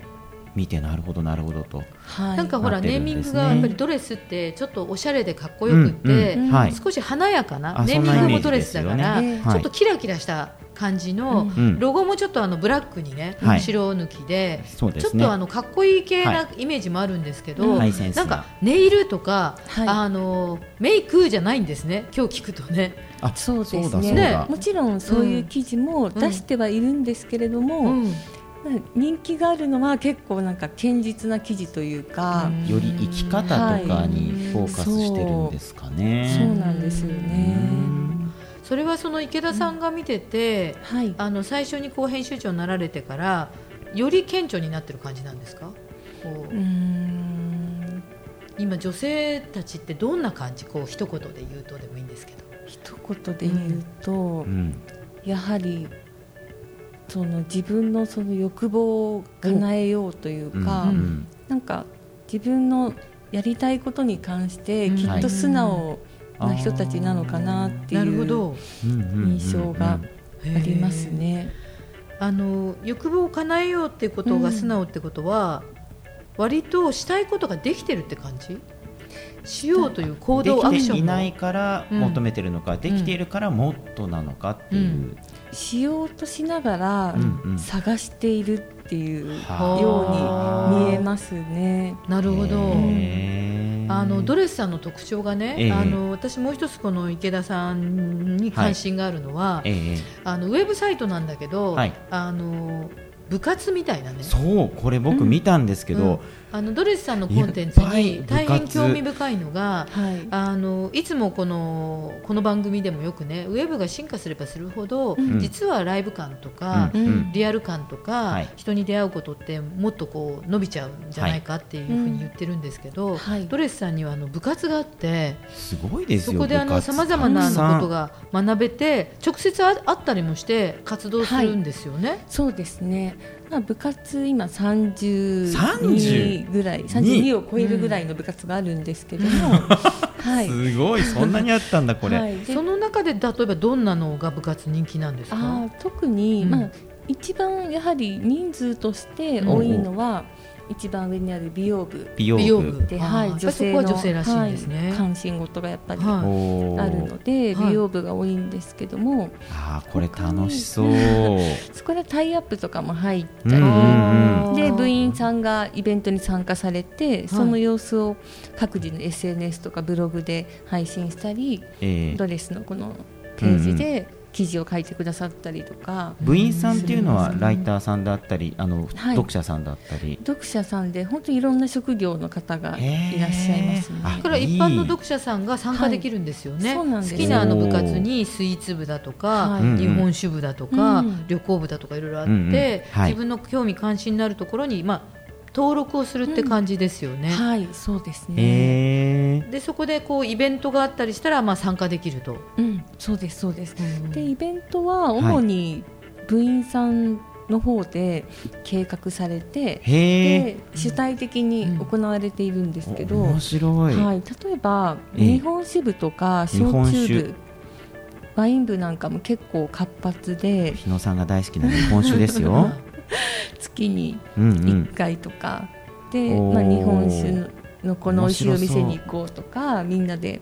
[SPEAKER 2] 見てなるほどなるほどと、
[SPEAKER 3] はい。
[SPEAKER 1] なんかほら、ネーミングがやっぱりドレスってちょっとおしゃれでかっこよくって、
[SPEAKER 2] うん。うん。はい。
[SPEAKER 1] 少し華やかな
[SPEAKER 2] あ
[SPEAKER 1] ネーミングもドレスだから、ちょっとキラキラした感じの、
[SPEAKER 2] うん。
[SPEAKER 1] ロゴもちょっとあのブラックにね、
[SPEAKER 2] はい。
[SPEAKER 1] 白抜きでちょっとあのかっこいい系
[SPEAKER 2] は
[SPEAKER 1] なイメージもあるんですけど、
[SPEAKER 2] なん。
[SPEAKER 1] な。かネイルとか、
[SPEAKER 3] はい。
[SPEAKER 1] あのメイクじゃないんですね今日聞くとね。
[SPEAKER 2] あ
[SPEAKER 3] そうですね。もちろんそういう記事も出してはいるんですけれども、
[SPEAKER 1] うん。
[SPEAKER 3] 人気があるのは結構なんか堅実な記事というか、
[SPEAKER 2] より生き方とかにフォーカスしてるんですかね。
[SPEAKER 3] そう。なんですよね。
[SPEAKER 1] それはその池田さんが見てて、
[SPEAKER 3] はい。
[SPEAKER 1] あの最初にこう編集長になられてからより顕著になってる感じなんですか？こう
[SPEAKER 3] うーん。
[SPEAKER 1] 今女性たちってどんな感じ？こう一言で言うとでもいいんですけど。
[SPEAKER 3] 一言で言うと、
[SPEAKER 2] うん。
[SPEAKER 3] やはりその自分のその欲望を叶えようというか、
[SPEAKER 2] うん。うん。
[SPEAKER 3] なんか自分のやりたいことに関して
[SPEAKER 1] うん。
[SPEAKER 3] きっと素直な人たちなのかなって
[SPEAKER 1] なるほ
[SPEAKER 3] いう印象がありますね。
[SPEAKER 1] あの欲望を叶えようっていうことが素直ってことは、割としたいことができてるって感じ？しようという行動アクションも？
[SPEAKER 2] ないから求めてるのか、できているからもっとなのかっていう、
[SPEAKER 3] しようとしながら
[SPEAKER 2] うんうん。
[SPEAKER 3] 探しているっていう
[SPEAKER 2] はあ。
[SPEAKER 3] ように見えますね。
[SPEAKER 1] なるほど、あのドレスさんの特徴がね、
[SPEAKER 2] ええ。
[SPEAKER 1] あの私もう一つこの池田さんに関心があるのは、
[SPEAKER 2] ええ。
[SPEAKER 1] あのウェブサイトなんだけど、
[SPEAKER 2] はい。
[SPEAKER 1] あの部活みたいなね。
[SPEAKER 2] そうこれ僕見たんですけど、
[SPEAKER 1] うんあのドレスさんのコンテンツに大変興味深いのが、
[SPEAKER 3] はい。
[SPEAKER 1] あのいつもこのこの番組でもよくねウェブが進化すればするほど、
[SPEAKER 3] ん。
[SPEAKER 1] 実はライブ感とか、
[SPEAKER 2] うん。うん。
[SPEAKER 1] リアル感とか、
[SPEAKER 2] はい。
[SPEAKER 1] 人に出会うことってもっとこう伸びちゃうんじゃないかっていうふうに言ってるんですけど、
[SPEAKER 3] はい。
[SPEAKER 1] ドレスさんにはあの部活があって
[SPEAKER 2] すごいですよ
[SPEAKER 1] そこであのさまざまなあのことが学べて直接あ会ったりもして活動するんですよね。
[SPEAKER 3] そうですね、まあ、部活今
[SPEAKER 2] 30
[SPEAKER 3] 32ぐらい32を超えるぐらいの部活があるんですけども、はい。
[SPEAKER 2] すごいそんなにあったんだこれ、
[SPEAKER 3] はい、で
[SPEAKER 1] その中で例えばどんなのが部活人気なんですか？
[SPEAKER 3] あー特に、
[SPEAKER 1] うん。
[SPEAKER 3] まあ、一番やはり人数として多いのは、一番上にある美容部
[SPEAKER 2] 美容部。
[SPEAKER 3] で、はい、
[SPEAKER 1] やっぱりそこは女性らしいんですね。
[SPEAKER 3] はい関心事がやっぱり
[SPEAKER 1] はい。
[SPEAKER 3] あるので、
[SPEAKER 1] はい。
[SPEAKER 3] 美容部が多いんですけども、
[SPEAKER 2] あーこれ楽しそう、
[SPEAKER 3] そこでタイアップとかも入ったり、
[SPEAKER 2] うんうん
[SPEAKER 3] で部員さんがイベントに参加されて、その様子を各自の SNS とかブログで配信したり、
[SPEAKER 2] えー
[SPEAKER 3] ドレスのこのページで記事を書いてくださったりとか、
[SPEAKER 2] 部員さんっていうのはライターさんだったりあの、
[SPEAKER 3] はい。
[SPEAKER 2] 読者さんだったり。
[SPEAKER 3] 読者さんで本当にいろんな職業の方がいらっしゃいますね。
[SPEAKER 1] だから一般の読者さんが参加できるんですよね、
[SPEAKER 3] はい。
[SPEAKER 1] 好きなあの部活にスイーツ部だとか、日本酒部だとか、
[SPEAKER 3] うん
[SPEAKER 1] 旅行部だとかいろいろあって、
[SPEAKER 2] うんうん。はい。
[SPEAKER 1] 自分の興味関心のあるところに、まあ、登録をするって感じですよね。
[SPEAKER 3] はい、そうですね。
[SPEAKER 2] えー
[SPEAKER 1] でそこでこうイベントがあったりしたら、まあ、参加できると。
[SPEAKER 3] うん、そうですそうです。
[SPEAKER 1] うん。
[SPEAKER 3] でイベントは主に部員さんの方で計画されて、で主体的に行われているんですけど、
[SPEAKER 2] 面白い、
[SPEAKER 3] はい、例えば
[SPEAKER 2] ええ。
[SPEAKER 3] 日本支部とか焼酎部。ワイン部なんかも結構活発で
[SPEAKER 2] 日野さんが大好きな日本酒ですよ。
[SPEAKER 3] 月に
[SPEAKER 2] うんうん。
[SPEAKER 3] 1回とか、で、
[SPEAKER 2] おー。
[SPEAKER 3] まあ、日本酒のこの美味しいお店に行こうとかみんなで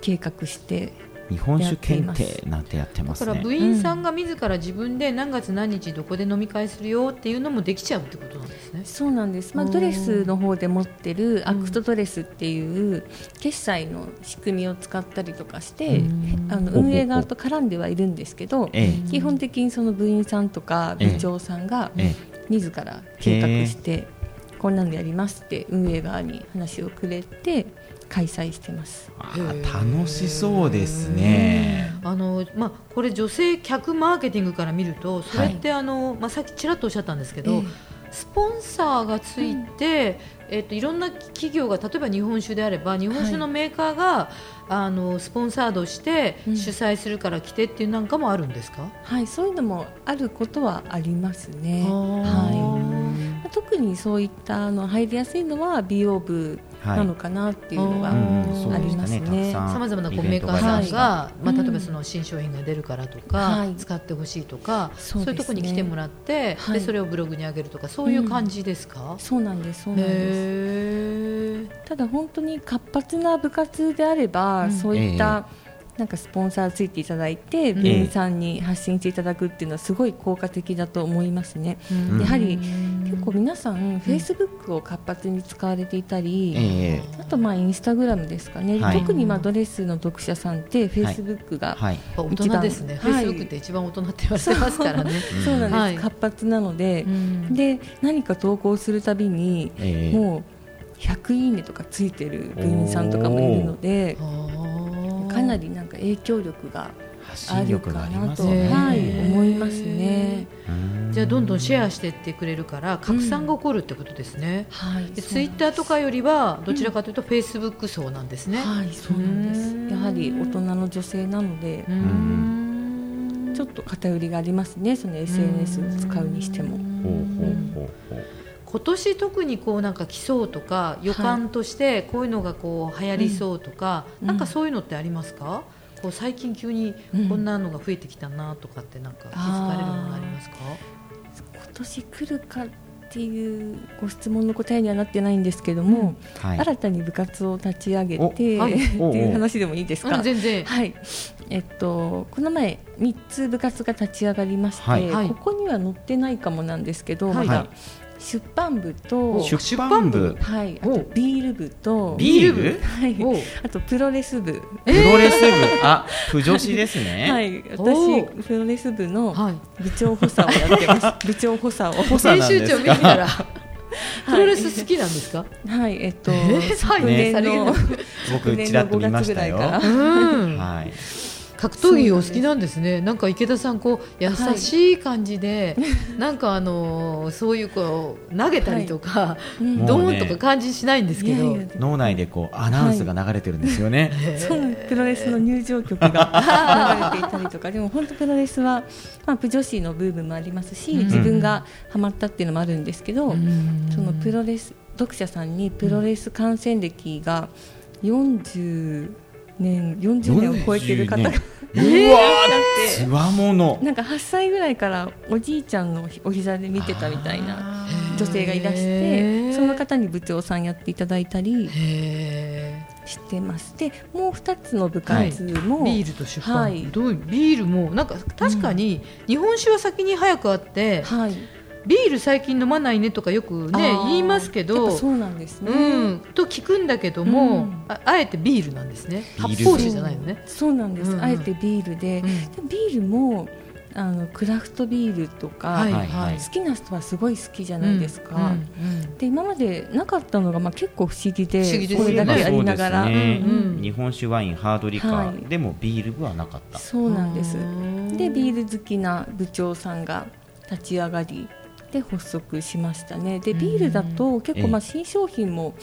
[SPEAKER 3] 計画して
[SPEAKER 2] 日本酒検定なんてやってますね。
[SPEAKER 1] だから部員さんが自ら自分で何月何日どこで飲み会するよっていうのもできちゃうってことなんですね。
[SPEAKER 3] そうなんです、まあ、ドレスの方で持ってるアクトドレスっていう決済の仕組みを使ったりとかして
[SPEAKER 1] うん。
[SPEAKER 3] あの運営側と絡んではいるんですけど
[SPEAKER 2] ええ。
[SPEAKER 3] 基本的にその部員さんとか部長さんが
[SPEAKER 2] え。
[SPEAKER 3] 自ら計画してこんなのやりますって運営側に話をくれて開催してます。
[SPEAKER 2] あー楽しそうですね。
[SPEAKER 1] あのまあ、これ女性客マーケティングから見るとそれってあの、まあ、さっきちらっとおっしゃったんですけど、
[SPEAKER 3] ええ
[SPEAKER 1] スポンサーがついて、えっといろんな企業が例えば日本酒であれば日本酒のメーカーが、あのスポンサードして
[SPEAKER 3] うん。
[SPEAKER 1] 主催するから来てっていうなんかもあるんですか、
[SPEAKER 3] はい、そういうのもあることはありますね。
[SPEAKER 1] あ
[SPEAKER 3] はい、特にそういったあの入りやすいのは美容部
[SPEAKER 2] はい。
[SPEAKER 3] なのかなっていうのが、
[SPEAKER 1] あり
[SPEAKER 3] ますね。
[SPEAKER 2] さ
[SPEAKER 1] まざまなこうメーカーさんが、
[SPEAKER 3] ま
[SPEAKER 1] あ、
[SPEAKER 3] うん
[SPEAKER 1] 例えばその新商品が出るからとか、
[SPEAKER 3] はい。
[SPEAKER 1] 使ってほしいとかそう,、いうところに来てもらって、
[SPEAKER 3] はい。
[SPEAKER 1] でそれをブログに上げるとかそういう感じですか、
[SPEAKER 3] そうなんですそうなんです。ただ本当に活発な部活であれば、
[SPEAKER 1] うん。
[SPEAKER 3] そういった、なんかスポンサーついていただいて部員さんに発信していただくっていうのはすごい効果的だと思いますね。
[SPEAKER 1] うん。
[SPEAKER 3] やはり結構皆さん、フェイスブックを活発に使われていたり、
[SPEAKER 2] ええ。
[SPEAKER 3] あとまあインスタグラムですかね、
[SPEAKER 2] はい。
[SPEAKER 3] 特にまあドレスの読者さんってフェイスブックが、
[SPEAKER 2] はい。
[SPEAKER 1] やっぱ大人ですね、
[SPEAKER 3] 一番
[SPEAKER 1] フェイスブックって一番大人って言われてますからね。
[SPEAKER 3] そうなんです、
[SPEAKER 1] はい。
[SPEAKER 3] 活発なので、
[SPEAKER 1] うん。
[SPEAKER 3] で何か投稿するたびに、
[SPEAKER 2] ええ。
[SPEAKER 3] もう100いいねとかついてる部員さんとかもいるのでなりなんか影響力が
[SPEAKER 2] 発
[SPEAKER 3] ある
[SPEAKER 2] 信力が
[SPEAKER 3] かなと、
[SPEAKER 2] ありますね、
[SPEAKER 3] はい、思いますね。
[SPEAKER 2] うん
[SPEAKER 1] じゃあどんどんシェアしていってくれるから拡散が起こるってことですね。
[SPEAKER 3] はい、
[SPEAKER 1] でツイッターとかよりはどちらかというとフェイスブック層なんですね。
[SPEAKER 3] はい、そうなんです
[SPEAKER 1] うん。
[SPEAKER 3] やはり大人の女性なので
[SPEAKER 1] う、ん
[SPEAKER 3] ちょっと偏りがありますね。その SNS を使うにしても。
[SPEAKER 2] ほうほうほうほう
[SPEAKER 1] 今年特にこうなんか来そうとか予感としてこういうのがこう流行りそうとか、
[SPEAKER 3] うん。
[SPEAKER 1] なんかそういうのってありますか？こう最近急にこんなのが増えてきたなとかってなんか気づかれるものありますか？
[SPEAKER 3] 今年来るかっていうご質問の答えにはなってないんですけども、
[SPEAKER 2] はい。
[SPEAKER 3] 新たに部活を立ち上げて、
[SPEAKER 1] おはい
[SPEAKER 3] っていう話でもいいですか？
[SPEAKER 1] うん、全然。
[SPEAKER 3] はい、えっと、この前3つ部活が立ち上がりまして、
[SPEAKER 2] はい。
[SPEAKER 1] はい。
[SPEAKER 3] ここには載ってないかもなんですけど、
[SPEAKER 1] はい。
[SPEAKER 3] まだ
[SPEAKER 2] はい
[SPEAKER 3] 出版部と
[SPEAKER 2] 出版部？
[SPEAKER 3] はいあとビール部と
[SPEAKER 2] ビール？部
[SPEAKER 3] はい。あとプロレス部。
[SPEAKER 2] プロレス部？あプ女子ですね。
[SPEAKER 3] はい。私プロレス部の部長補佐をやってます。部長補佐を。
[SPEAKER 1] 補佐編集長見たら。プロレス好きなんですか？
[SPEAKER 3] はい、えっと、
[SPEAKER 1] 昨年の、
[SPEAKER 2] 僕ちらっと見ましたよ。
[SPEAKER 1] はい。格闘技お好きなんですね。なんか池田さんこう優しい感じで、はい、なんかあのそういうこう投げたりとか、はい、ドーンとか感じしないんですけど、ね、
[SPEAKER 2] 脳内でこうアナウンスが流れてるんですよね。
[SPEAKER 3] はい、そうプロレスの入場曲が 流れていたりとか、でも本当プロレスはまあプ女子のブームもありますし、自分がハマったっていうのもあるんですけど、そのプロレス読者さんにプロレス観戦歴が40年40年を超えてる方が、
[SPEAKER 2] うわつわもの。
[SPEAKER 3] なんか8歳ぐらいからおじいちゃんのお膝で見てたみたいな女性がいらしてその方に部長さんやっていただいたりしてますでもう2つの部活も、
[SPEAKER 1] はい、ビールと出版、はい、どうビールもなんか確かに日本酒は先に早くあって、はいビール最近飲まないねとかよくね言いますけど
[SPEAKER 3] そうなんですね、
[SPEAKER 1] うん、と聞くんだけども、うん、ああえてビールなんですね。発泡酒じゃないのね。
[SPEAKER 3] そうなんです、うん、あえてビールで、うん、ビールもあのクラフトビールとか、はいはい、好きな人はすごい好きじゃないですか、うんうん。うん、で今までなかったのが、まあ、結構不思議で不思議で、ね、これだけありながら、
[SPEAKER 2] ねうん。うん、日本酒ワインハードリカー、はい、でもビール部はなかった。
[SPEAKER 3] そうなんです。でビール好きな部長さんが立ち上がりで発足しましたね。でビールだと結構まあ新商品も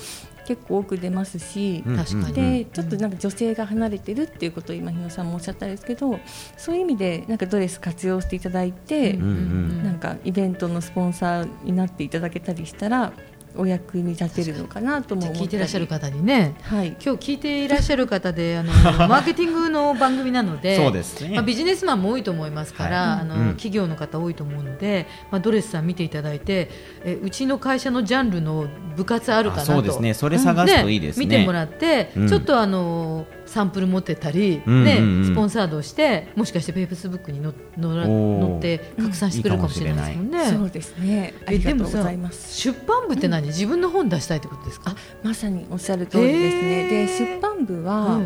[SPEAKER 3] 結構多く出ますし、確かに。でちょっとなんか女性が離れてるっていうことを今日野さんもおっしゃったんですけどそういう意味でなんかドレス活用していただいて、なんかイベントのスポンサーになっていただけたりしたらお役に立てるのかなとも
[SPEAKER 1] 聞いてらっしゃる方にね、はい、今日聞いていらっしゃる方で あのマーケティングの番組なので
[SPEAKER 2] そうですね、
[SPEAKER 1] まあ、ビジネスマンも多いと思いますから、はい、あの、うん、企業の方多いと思うので、まあ、ドレスさん見ていただいてえうちの会社のジャンルの部活あるかなと。
[SPEAKER 2] そうですね。それ探すといいですね、
[SPEAKER 1] 見てもらって、うん、ちょっとあのサンプル持ってたり、うんうんうん、ね、スポンサードしてもしかしてフェイスブックにのの乗って拡散してくれるかもしれないですもんね。
[SPEAKER 3] そうですね。ありがとうございます。
[SPEAKER 1] 出版部って何、自分の本出したいってことですか？
[SPEAKER 3] まさにおっしゃる通りですね。で出版部は、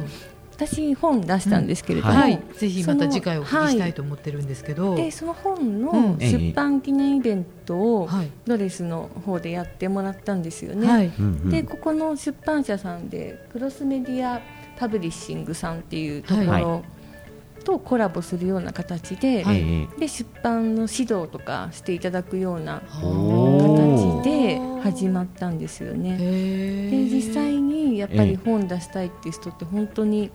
[SPEAKER 3] 私本出したんですけれども、うんはい、
[SPEAKER 1] ぜひまた次回お聞きしたいと思ってるんですけど、
[SPEAKER 3] はい、でその本の出版記念イベントをドレスの方でやってもらったんですよね。はい、でここの出版社さんでクロスメディアパブリッシングさんっていうところとコラボするような形ではい、で出版の指導とかしていただくような形で始まったんですよね。で実際にやっぱり本出したいっていう人って本当に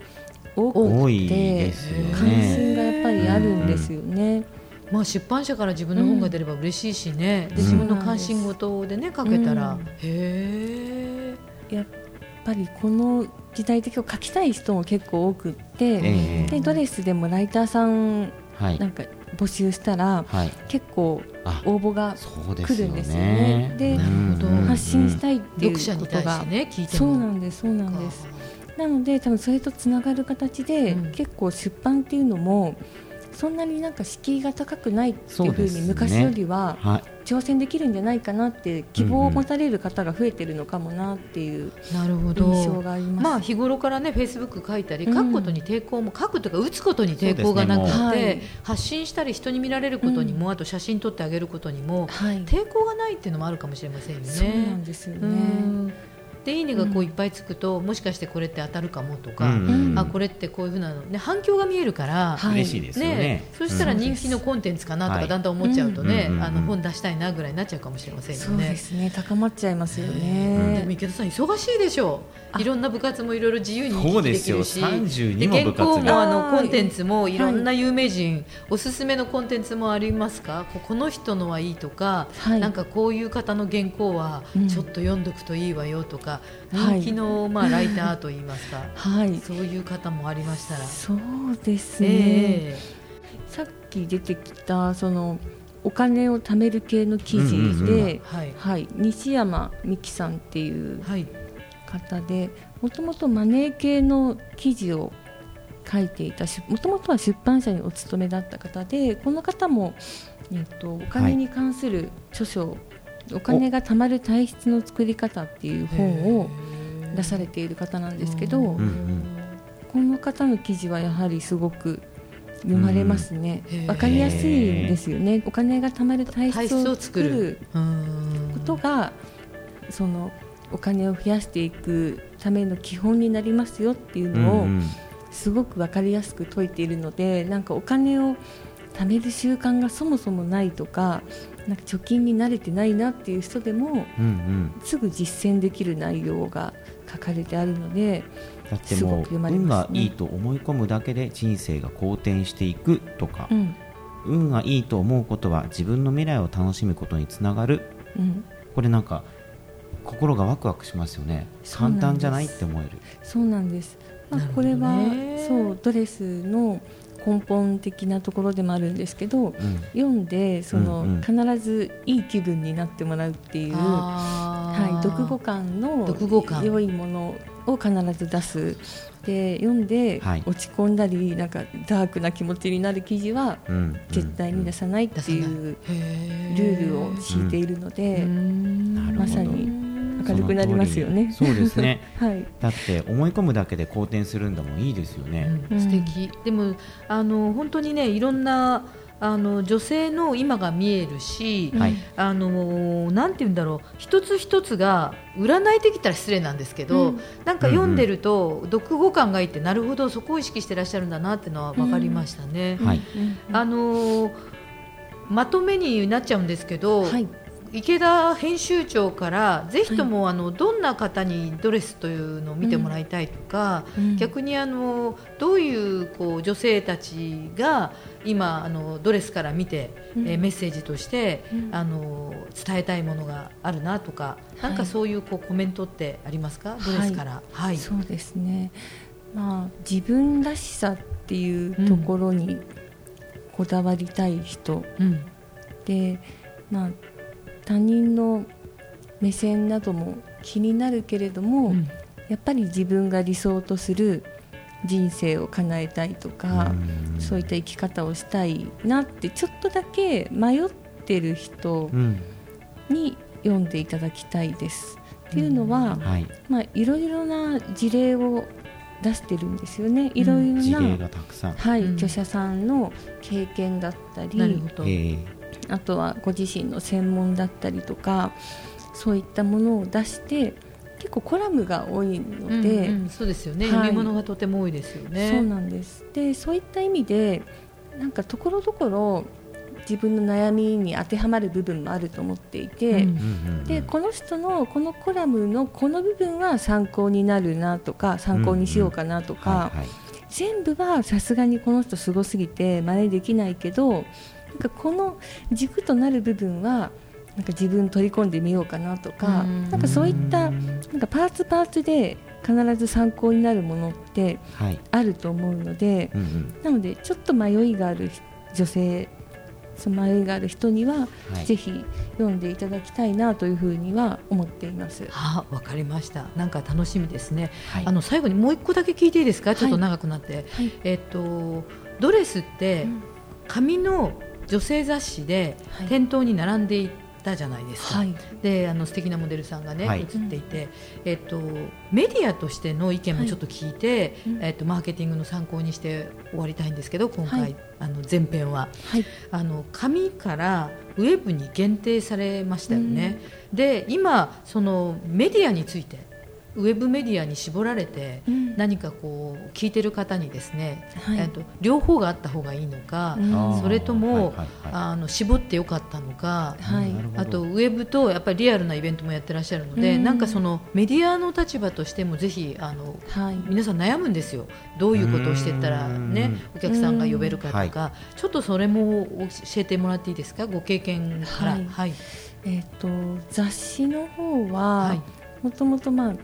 [SPEAKER 3] 多くて、関心がやっぱりあるんですよね。
[SPEAKER 1] まあ、出版社から自分の本が出れば嬉しいしね、うん、で自分の関心事でね書けたら、うん、へ
[SPEAKER 3] えやっぱりこの時代的を書きたい人も結構多くって、えー、でドレスでもライターさんなんか募集したら、はい、結構応募が来るんですよね。で、発信したいっていうことが、
[SPEAKER 1] ね、
[SPEAKER 3] そうなんですそうなんです。なので多分それとつながる形で、うん、結構出版っていうのもそんなになんか敷居が高くないっていうふうに昔よりは挑戦できるんじゃないかなって希望を持たれる方が増えてるのかもなっていう印象があります。
[SPEAKER 1] まあ日頃からねフェイスブック書いたり書くことに抵抗も書くというか打つことに抵抗がなくて、発信したり人に見られることにも、あと写真撮ってあげることにも、抵抗がないっていうのもあるかもしれませんよね。そう
[SPEAKER 3] なんですよね。
[SPEAKER 1] でいいねがこういっぱいつくと、もしかしてこれって当たるかもとか、うん。うん、あこれってこういうふうなの、ね、反響が見えるから、
[SPEAKER 2] はい、嬉しいですよね。ね
[SPEAKER 1] そしたら人気のコンテンツかなとかだんだん思っちゃうとね、あの本出したいなぐらいになっちゃうかもしれませんよね。そう
[SPEAKER 3] ですね高まっちゃいますよね。
[SPEAKER 1] でも池田さん忙しいでしょう。いろんな部活もいろいろ自由に行き来できるし。
[SPEAKER 2] で原
[SPEAKER 1] 稿もあのコンテンツもい。ろんな有名人、はい、おすすめのコンテンツもありますか？この人のはいいとか、はい、なんかこういう方の原稿はちょっと読んどくといいわよとか、人気の、まあ、ライターといいますか、はい、そういう方もありましたら。
[SPEAKER 3] そうですね、えー、さっき出てきたそのお金を貯める系の記事で、はい、西山美樹さんっていう方でもともとマネー系の記事を書いていたもともとは出版社にお勤めだった方でこの方も、えっと、お金に関する著書お金が貯まる体質の作り方っていう本を出されている方なんですけど、うんうん、この方の記事はやはりすごく読まれますね、わ、かりやすいですよね。お金が貯まる体質を作ることがそのお金を増やしていくための基本になりますよっていうのをすごく分かりやすく説いているのでなんかお金を貯める習慣がそもそもないとかなんか貯金に慣れてないなっていう人でも、うんうん、すぐ実践できる内容が書かれてあるので
[SPEAKER 2] だってもう、ね、運がいいと思い込むだけで人生が好転していくとか、うん、運がいいと思うことは自分の未来を楽しむことにつながる、うん、これなんか心がワクワクしますよね。簡単じゃないって思える。
[SPEAKER 3] そうなんです、まあ、これはそうドレスの根本的なところでもあるんですけど、うん、読んでその、うんうん、必ずいい気分になってもらうっていう、はい、読後感の良いものを必ず出す。で読んで落ち込んだり、はい、なんかダークな気持ちになる記事は絶対に出さないっていうルールを敷いているので、まさに。明るくなりますよね。
[SPEAKER 2] そうですね。はい。だって思い込むだけで好転するんだもんいいですよね。
[SPEAKER 1] うん、素敵。でもあの本当にねいろんなあの女性の今が見えるし、はい、あのなんて言うんだろう一つ一つが占いできたら失礼なんですけど、うん、なんか読んでると、うん、読後感がいいってなるほどそこを意識してらっしゃるんだなっていうのは分かりましたね。はい、あのまとめになっちゃうんですけど、はい、池田編集長からぜひともあのどんな方にドレスというのを見てもらいたいとか、うん、逆にあのどういうこう女性たちが今あのドレスから見て、うん、えメッセージとして、うん、あの伝えたいものがあるなとか、なんかそういうこうコメントってありますか、ドレスから。
[SPEAKER 3] はい、そうですね。まあ自分らしさっていうところにこだわりたい人、で、まあ他人の目線なども気になるけれども、うん、やっぱり自分が理想とする人生を叶えたいとか、うそういった生き方をしたいなってちょっとだけ迷ってる人に読んでいただきたいです。っていうのは、はい、まあ、いろいろな事例を出してるんですよね。いろいろな、はい、著者さんの経験だったり、あとはご自身の専門だったりとかそういったものを出して結構コラムが多いので、うん
[SPEAKER 1] うん、そうですよね、はい、読み物がとても多いですよね。
[SPEAKER 3] そうなんです。でそういった意味でなんかところどころ自分の悩みに当てはまる部分もあると思っていて、うん、でこの人のこのコラムのこの部分は参考になるなとか参考にしようかなとか、全部はさすがにこの人すごすぎて真似できないけどなんかこの軸となる部分はなんか自分取り込んでみようかなとかなんかそういったなんかパーツパーツで必ず参考になるものってあると思うので、はいうんうん、なのでちょっと迷いがある女性その迷いがある人には、はい、ぜひ読んでいただきたいなというふうには思っています。
[SPEAKER 1] はあ、わかりました。なんか楽しみですね。はい、あの最後にもう一個だけ聞いていいですか？ちょっと長くなって、えっとドレスって紙の女性雑誌で店頭に並んでいたじゃないですか、はい、であの素敵なモデルさんがね、はい、写っていて、えっと、メディアとしての意見もちょっと聞いて、はい、えっと、マーケティングの参考にして終わりたいんですけど今回、あの前編は、あの紙からウェブに限定されましたよね。で今そのメディアについてウェブメディアに絞られて、何かこう聞いてる方にですね、えっと両方があった方がいいのか、それとも、あの絞ってよかったのか、あとウェブとやっぱりリアルなイベントもやってらっしゃるので、なんかそのメディアの立場としてもぜひあの、皆さん悩むんですよ。どういうことをしてったらねお客さんが呼べるかとか、ちょっとそれも教えてもらっていいですか？ご経験から。はい。
[SPEAKER 3] えーと、雑誌の方はもともとまあ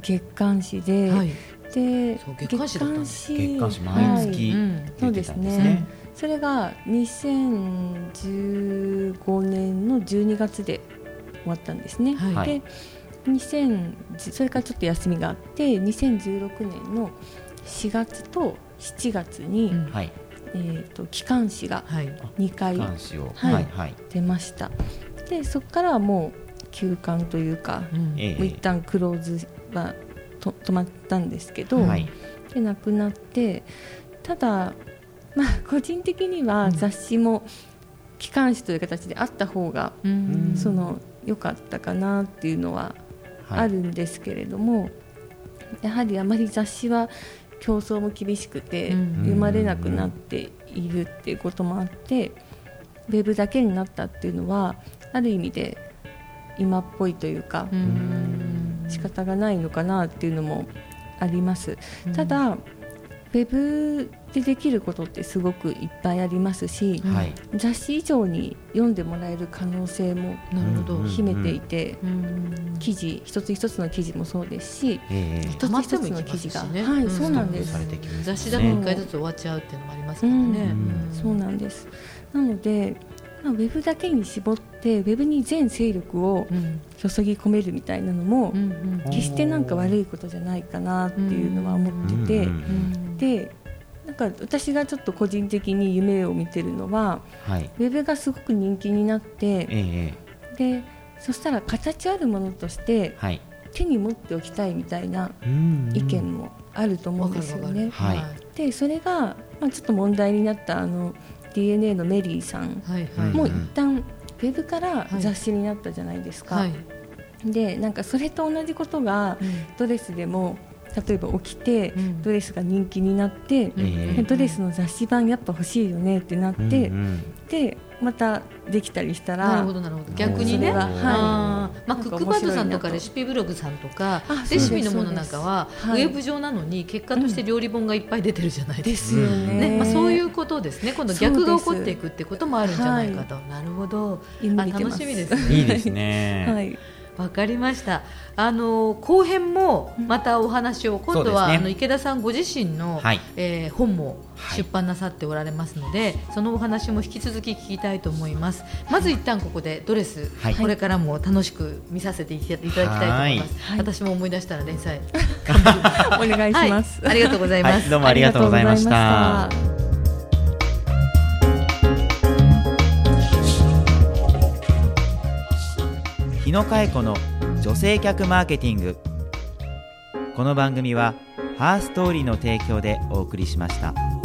[SPEAKER 3] 月刊誌で、はい、で
[SPEAKER 1] 月刊誌
[SPEAKER 2] 月刊誌毎月、はい、そうですね。
[SPEAKER 3] それが2015年の12月で終わったんですね、はい、で2000それからちょっと休みがあって2016年の4月と7月に、うん、えーと、機関誌が2回、はい、出ました。でそこからはもう休館というか、うん、え一旦クローズはと止まったんですけど、はい、でなくなってただ、まあ、個人的には雑誌も機関誌という形であった方が、うん、その良かったかなっていうのはあるんですけれども、はい、やはりあまり雑誌は競争も厳しくて生まれなくなっているっていうこともあってウェブだけになったっていうのはある意味で今っぽいというか仕方がないのかなっていうのもあります。ただウェブでできることってすごくいっぱいありますし、はい、雑誌以上に読んでもらえる可能性も秘めていて、記事一つ一つの記事もそうですし、えー、一つ一つの記事が、ね、はい、そうなんです。
[SPEAKER 1] 雑誌だと一回ずつ終わっちゃうっていうのもありますからね。
[SPEAKER 3] そうなんです。なのでまあ、ウェブだけに絞ってウェブに全勢力を注ぎ込めるみたいなのも、決してなんか悪いことじゃないかなっていうのは思ってて、でなんか私がちょっと個人的に夢を見てるのは、はい、ウェブがすごく人気になって、えでそしたら形あるものとして、はい、手に持っておきたいみたいな意見もあると思うんですよね。はい、でそれが、まあ、ちょっと問題になったあの DNA のメリーさんも一旦ウェブから雑誌になったじゃないですか。はい、でなんかそれと同じことがドレスでも、例えば起きて、ドレスが人気になって、うん、ドレスの雑誌版やっぱ欲しいよねってなって、うん、でまたできたりしたら
[SPEAKER 1] なるほどなるほど。逆にね、はい。まあ、クックパッドさんとかレシピブログさんとかレシピのものなんかはウェブ上なのに結果として料理本がいっぱい出てるじゃないですか、うん、ね。まあ、そういうことですね。今度逆が起こっていくってこともあるんじゃないかと、なるほど。あ楽しみですね。
[SPEAKER 2] いいですね、
[SPEAKER 1] はいわかりました。あの後編もまたお話を、今度は、ね、あの池田さんご自身の、はい、えー、本も出版なさっておられますので、はい、そのお話も引き続き聞きたいと思います。まず一旦ここでドレス、はい、これからも楽しく見させていただきたいと思います。私も思い出したら連載
[SPEAKER 3] お願いします、
[SPEAKER 1] ありがとうございます。
[SPEAKER 2] どうもありがとうございました。日野佳恵子の女性客マーケティングこの番組はハーストーリーの提供でお送りしました。